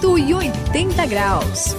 180 graus.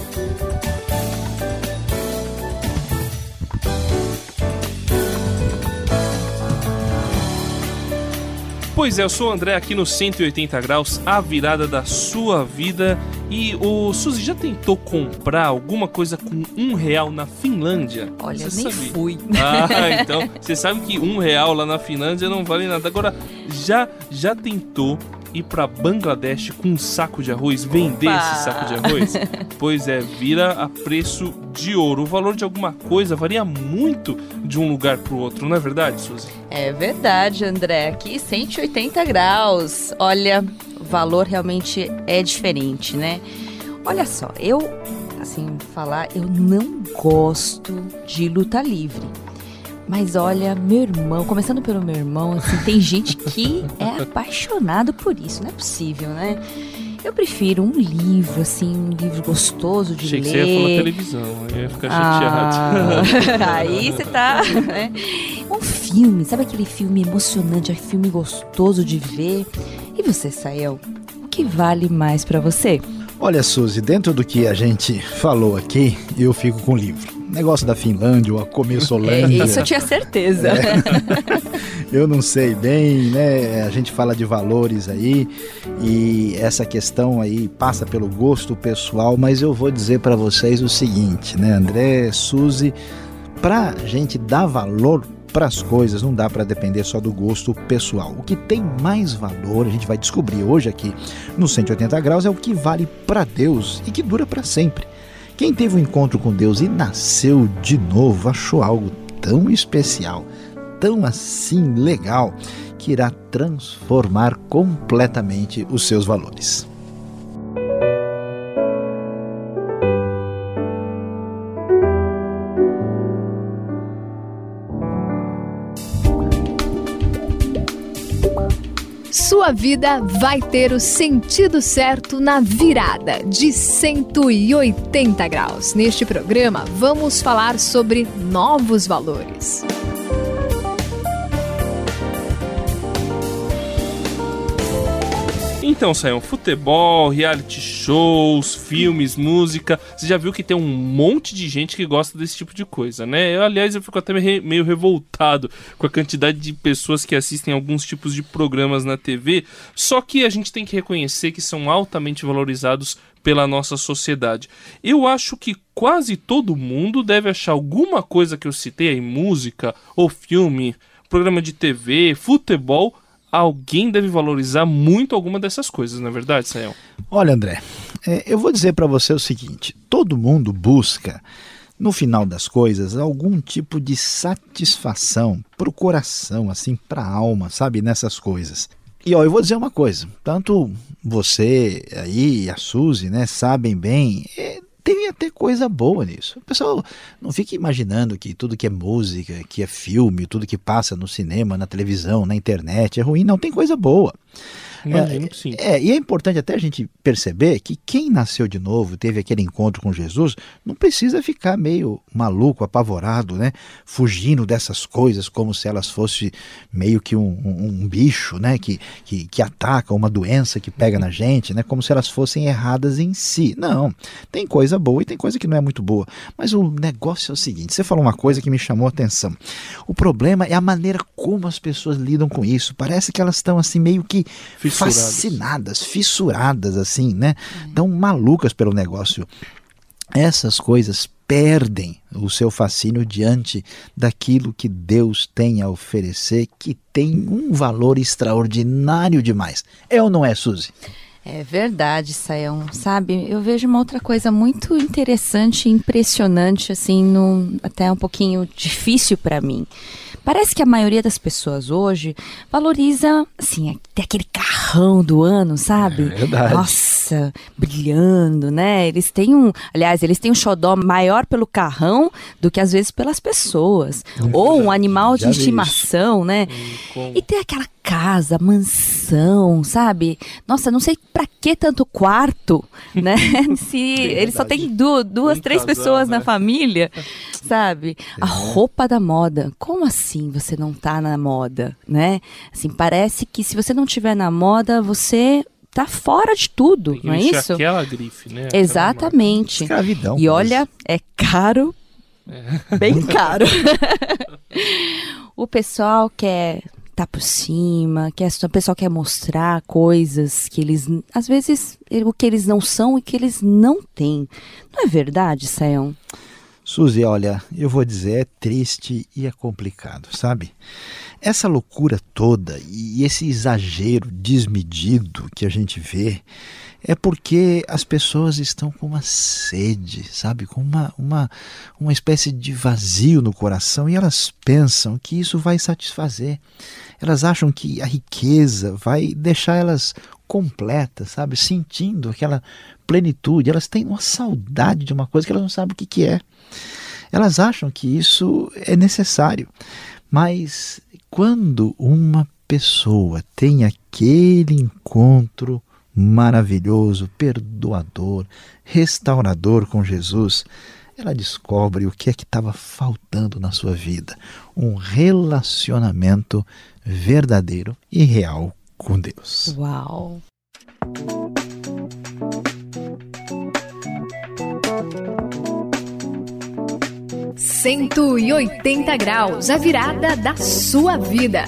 Pois é, eu sou o André aqui no 180 graus, a virada da sua vida. E o Suzy já tentou comprar alguma coisa com um real na Finlândia? Olha, você nem sabe? fui. Ah, então você sabe que um real lá na Finlândia não vale nada. Agora, já já tentou ir para Bangladesh com um saco de arroz, vender Opa! esse saco de arroz? pois é, vira a preço de ouro. O valor de alguma coisa varia muito de um lugar para o outro, não é verdade, Suzy? É verdade, André. Aqui 180 graus. Olha, o valor realmente é diferente, né? Olha só, eu assim, falar, eu não gosto de luta livre. Mas olha, meu irmão, começando pelo meu irmão, assim, tem gente que é apaixonado por isso, não é possível, né? Eu prefiro um livro, assim, um livro gostoso de Achei ler. Achei que você ia falar televisão, eu ia ficar ah, chateado. aí você tá. Né? Um filme, sabe aquele filme emocionante, aquele filme gostoso de ver? E você, Sael, o que vale mais para você? Olha, Suzy, dentro do que a gente falou aqui, eu fico com o livro negócio da Finlândia ou a Começolândia. É, isso eu tinha certeza. É. eu não sei bem, né? A gente fala de valores aí e essa questão aí passa pelo gosto pessoal, mas eu vou dizer para vocês o seguinte, né, André, Suzy, pra gente dar valor para as coisas, não dá para depender só do gosto pessoal. O que tem mais valor, a gente vai descobrir hoje aqui no 180 graus, é o que vale para Deus e que dura para sempre. Quem teve um encontro com Deus e nasceu de novo achou algo tão especial, tão assim legal, que irá transformar completamente os seus valores. Sua vida vai ter o sentido certo na virada de 180 graus. Neste programa, vamos falar sobre novos valores. Então, saiam futebol, reality shows, filmes, música. Você já viu que tem um monte de gente que gosta desse tipo de coisa, né? Eu, aliás, eu fico até meio revoltado com a quantidade de pessoas que assistem alguns tipos de programas na TV. Só que a gente tem que reconhecer que são altamente valorizados pela nossa sociedade. Eu acho que quase todo mundo deve achar alguma coisa que eu citei aí, música ou filme, programa de TV, futebol, alguém deve valorizar muito alguma dessas coisas, não é verdade, Sael? Olha, André, é, eu vou dizer para você o seguinte: todo mundo busca, no final das coisas, algum tipo de satisfação para o coração, assim, para a alma, sabe, nessas coisas. E ó, eu vou dizer uma coisa: tanto você aí, a Suzy, né, sabem bem. Tem até coisa boa nisso. O pessoal não fica imaginando que tudo que é música, que é filme, tudo que passa no cinema, na televisão, na internet é ruim. Não, tem coisa boa. Imagino que sim. É, e é importante até a gente perceber que quem nasceu de novo, teve aquele encontro com Jesus, não precisa ficar meio maluco, apavorado, né? Fugindo dessas coisas como se elas fossem meio que um, um, um bicho, né? Que, que, que ataca, uma doença que pega na gente, né? Como se elas fossem erradas em si. Não, tem coisa boa e tem coisa que não é muito boa. Mas o negócio é o seguinte: você falou uma coisa que me chamou a atenção. O problema é a maneira como as pessoas lidam com isso. Parece que elas estão assim meio que fascinadas, fissuradas, assim, né? Tão malucas pelo negócio. Essas coisas perdem o seu fascínio diante daquilo que Deus tem a oferecer, que tem um valor extraordinário demais. É ou não é, Suzy? É verdade, Sayão. Sabe, eu vejo uma outra coisa muito interessante e impressionante, assim, até um pouquinho difícil para mim. Parece que a maioria das pessoas hoje valoriza, assim, até aquele carrão do ano, sabe? É verdade. Nossa, brilhando, né? Eles têm um, aliás, eles têm um xodó maior pelo carrão do que às vezes pelas pessoas. Ou um animal de estimação, né? Hum, e tem aquela casa, mansão, sabe? Nossa, não sei para que tanto quarto, né? Se ele só tem duas, duas três casal, pessoas né? na família, sabe? A é. roupa da moda. Como assim você não tá na moda, né? Assim, parece que se você não tiver na moda, você tá fora de tudo, não é isso? Aquela grife, né? Aquela Exatamente. Escravidão. E olha, é caro, é. bem caro. o pessoal quer tá por cima, que o pessoal quer mostrar coisas que eles, às vezes, o que eles não são e que eles não têm. Não é verdade, Sayão? Suzy, olha, eu vou dizer, é triste e é complicado, sabe? Essa loucura toda e esse exagero desmedido que a gente vê é porque as pessoas estão com uma sede, sabe? Com uma, uma, uma espécie de vazio no coração e elas pensam que isso vai satisfazer. Elas acham que a riqueza vai deixar elas completas, sabe? Sentindo aquela plenitude. Elas têm uma saudade de uma coisa que elas não sabem o que, que é. Elas acham que isso é necessário. Mas quando uma pessoa tem aquele encontro maravilhoso, perdoador, restaurador com Jesus, ela descobre o que é que estava faltando na sua vida: um relacionamento verdadeiro e real com Deus. Uau! Cento e oitenta graus, a virada da sua vida.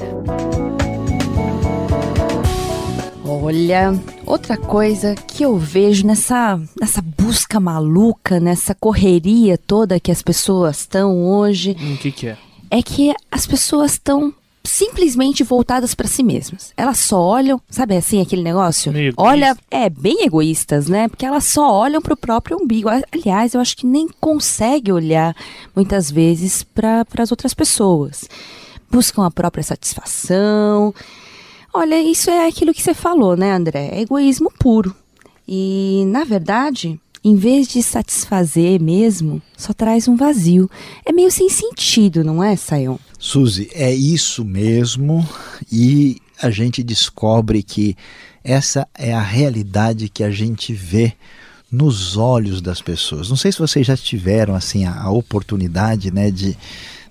Olha, outra coisa que eu vejo nessa, nessa busca maluca, nessa correria toda que as pessoas estão hoje. O hum, que, que é? É que as pessoas estão simplesmente voltadas para si mesmas. Elas só olham, sabe assim, aquele negócio? Meio Olha, é bem egoístas, né? Porque elas só olham para o próprio umbigo. Aliás, eu acho que nem consegue olhar muitas vezes para as outras pessoas. Buscam a própria satisfação Olha, isso é aquilo que você falou, né, André? É egoísmo puro. E, na verdade, em vez de satisfazer mesmo, só traz um vazio. É meio sem sentido, não é, Sayon? Suzy, é isso mesmo. E a gente descobre que essa é a realidade que a gente vê nos olhos das pessoas. Não sei se vocês já tiveram assim a, a oportunidade, né, de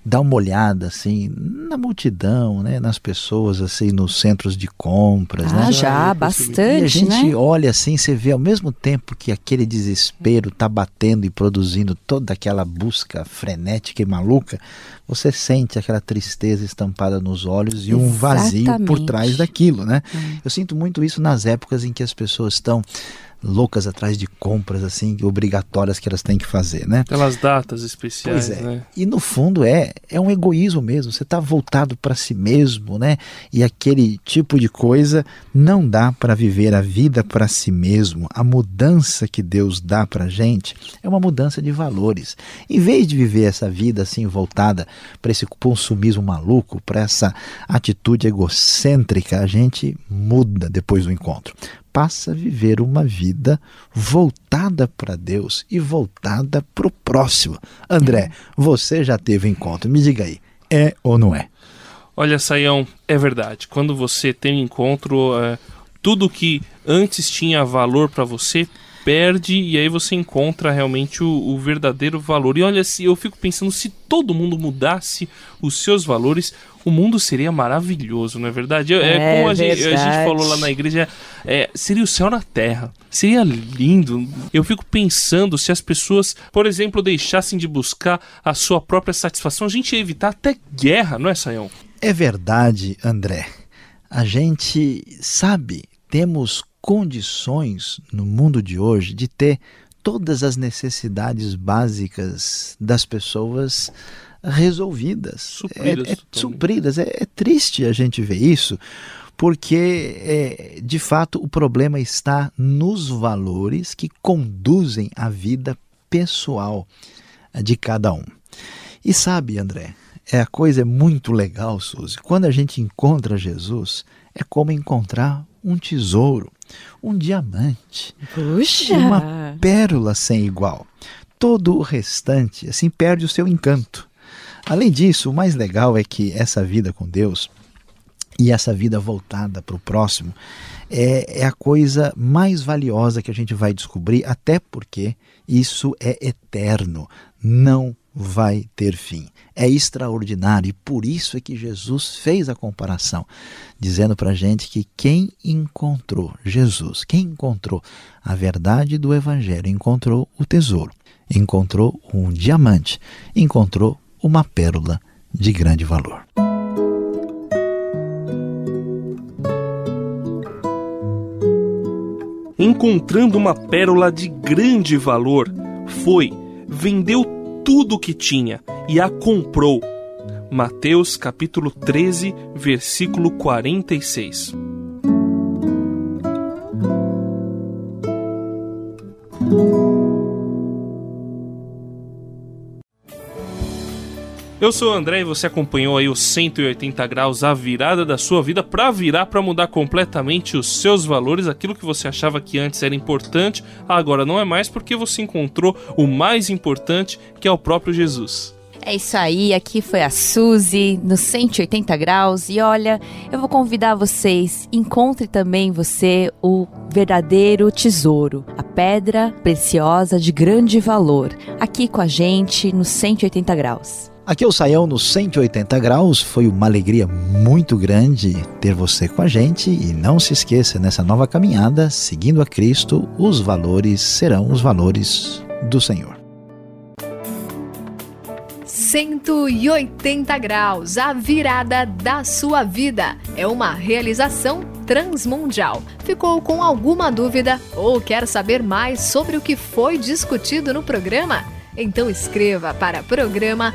dá uma olhada assim na multidão, né, nas pessoas assim nos centros de compras, ah, né? já, bastante, e a gente né? olha assim, você vê ao mesmo tempo que aquele desespero está batendo e produzindo toda aquela busca frenética e maluca, você sente aquela tristeza estampada nos olhos e um vazio por trás daquilo, né? Hum. Eu sinto muito isso nas épocas em que as pessoas estão loucas atrás de compras assim obrigatórias que elas têm que fazer, né? Pelas datas especiais, pois é. né? E no fundo é é um egoísmo mesmo. Você está voltado para si mesmo, né? E aquele tipo de coisa não dá para viver a vida para si mesmo. A mudança que Deus dá para gente é uma mudança de valores. Em vez de viver essa vida assim voltada para esse consumismo maluco, para essa atitude egocêntrica, a gente muda depois do encontro passa a viver uma vida voltada para Deus e voltada para o próximo. André, você já teve encontro, me diga aí, é ou não é? Olha, Saião, é verdade. Quando você tem um encontro, é, tudo que antes tinha valor para você perde e aí você encontra realmente o, o, verdadeiro valor. E olha, se eu fico pensando se todo mundo mudasse os seus valores, o mundo seria maravilhoso, não é verdade? É, é como a gente, a gente, falou lá na igreja, é, seria o céu na terra. Seria lindo. Eu fico pensando se as pessoas, por exemplo, deixassem de buscar a sua própria satisfação, a gente ia evitar até guerra, não é, Sayão? É verdade, André. A gente sabe, temos condições no mundo de hoje de ter todas as necessidades básicas das pessoas resolvidas, supridas. É, é, supridas. É, é, triste a gente ver isso, porque é, de fato o problema está nos valores que conduzem a vida pessoal de cada um. E sabe, André, é a coisa é muito legal, Suzy. Quando a gente encontra Jesus, é como encontrar um tesouro, um diamante, Puxa. uma pérola sem igual. Todo o restante assim perde o seu encanto. Além disso, o mais legal é que essa vida com Deus e essa vida voltada para o próximo é, é, a coisa mais valiosa que a gente vai descobrir, até porque isso é eterno, não vai ter fim. É extraordinário e por isso é que Jesus fez a comparação, dizendo para a gente que quem encontrou Jesus, quem encontrou a verdade do Evangelho, encontrou o tesouro, encontrou um diamante, encontrou uma pérola de grande valor. Encontrando uma pérola de grande valor, foi, vendeu tudo o que tinha e a comprou. Mateus capítulo 13, versículo 46. Eu sou o André e você acompanhou aí os 180 graus, a virada da sua vida para virar, para mudar completamente os seus valores, aquilo que você achava que antes era importante, agora não é mais porque você encontrou o mais importante, que é o próprio Jesus. É isso aí, aqui foi a Suzy no 180 graus e olha, eu vou convidar vocês, encontre também você o verdadeiro tesouro, a pedra preciosa de grande valor, aqui com a gente no 180 graus. Aqui é o Saião no 180 graus. Foi uma alegria muito grande ter você com a gente e não se esqueça nessa nova caminhada, seguindo a Cristo, os valores serão os valores do Senhor. 180 graus, a virada da sua vida. É uma realização transmundial. Ficou com alguma dúvida ou quer saber mais sobre o que foi discutido no programa? Então escreva para programa